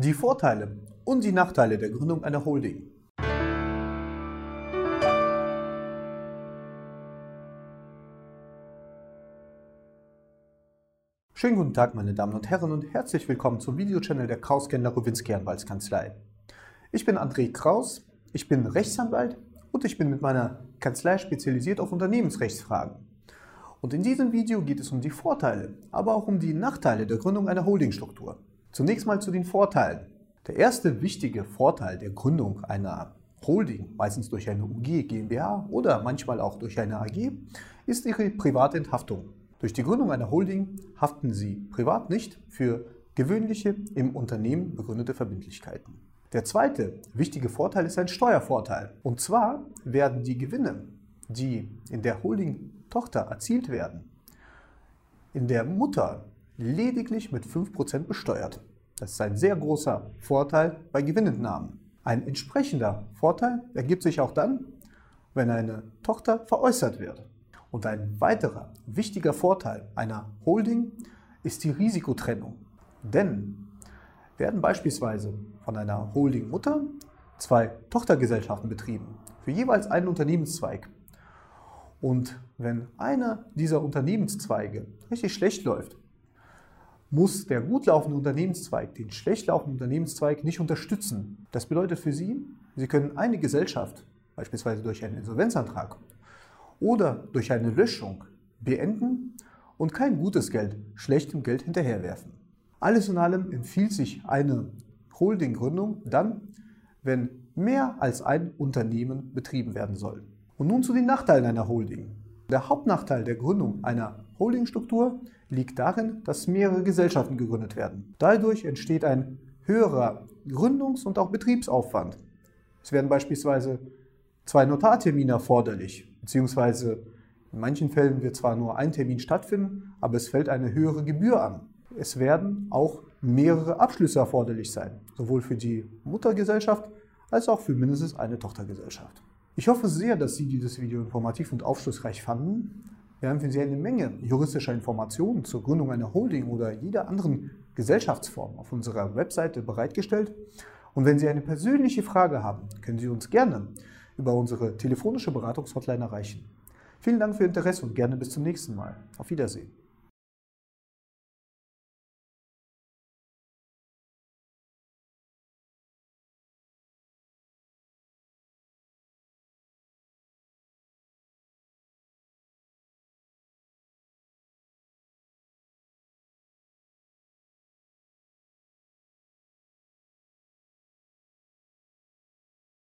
Die Vorteile und die Nachteile der Gründung einer Holding. Schönen guten Tag, meine Damen und Herren, und herzlich willkommen zum Videochannel der Kraus Kendler Rowinski Anwaltskanzlei. Ich bin André Kraus, ich bin Rechtsanwalt und ich bin mit meiner Kanzlei spezialisiert auf Unternehmensrechtsfragen. Und in diesem Video geht es um die Vorteile, aber auch um die Nachteile der Gründung einer Holdingstruktur. Zunächst mal zu den Vorteilen. Der erste wichtige Vorteil der Gründung einer Holding, meistens durch eine UG, GmbH oder manchmal auch durch eine AG, ist ihre private Enthaftung. Durch die Gründung einer Holding haften Sie privat nicht für gewöhnliche im Unternehmen begründete Verbindlichkeiten. Der zweite wichtige Vorteil ist ein Steuervorteil. Und zwar werden die Gewinne, die in der Holding-Tochter erzielt werden, in der Mutter lediglich mit 5% besteuert. Das ist ein sehr großer Vorteil bei Gewinnentnahmen. Ein entsprechender Vorteil ergibt sich auch dann, wenn eine Tochter veräußert wird. Und ein weiterer wichtiger Vorteil einer Holding ist die Risikotrennung. Denn werden beispielsweise von einer Holding-Mutter zwei Tochtergesellschaften betrieben, für jeweils einen Unternehmenszweig. Und wenn einer dieser Unternehmenszweige richtig schlecht läuft, muss der gut laufende Unternehmenszweig den schlecht laufenden Unternehmenszweig nicht unterstützen. Das bedeutet für Sie, Sie können eine Gesellschaft, beispielsweise durch einen Insolvenzantrag oder durch eine Löschung, beenden und kein gutes Geld schlechtem Geld hinterherwerfen. Alles in allem empfiehlt sich eine Holdinggründung dann, wenn mehr als ein Unternehmen betrieben werden soll. Und nun zu den Nachteilen einer Holding. Der Hauptnachteil der Gründung einer Holdingstruktur liegt darin, dass mehrere Gesellschaften gegründet werden. Dadurch entsteht ein höherer Gründungs- und auch Betriebsaufwand. Es werden beispielsweise zwei Notartermine erforderlich, beziehungsweise in manchen Fällen wird zwar nur ein Termin stattfinden, aber es fällt eine höhere Gebühr an. Es werden auch mehrere Abschlüsse erforderlich sein, sowohl für die Muttergesellschaft als auch für mindestens eine Tochtergesellschaft. Ich hoffe sehr, dass Sie dieses Video informativ und aufschlussreich fanden. Wir haben für Sie eine Menge juristischer Informationen zur Gründung einer Holding oder jeder anderen Gesellschaftsform auf unserer Webseite bereitgestellt. Und wenn Sie eine persönliche Frage haben, können Sie uns gerne über unsere telefonische Beratungshotline erreichen. Vielen Dank für Ihr Interesse und gerne bis zum nächsten Mal. Auf Wiedersehen.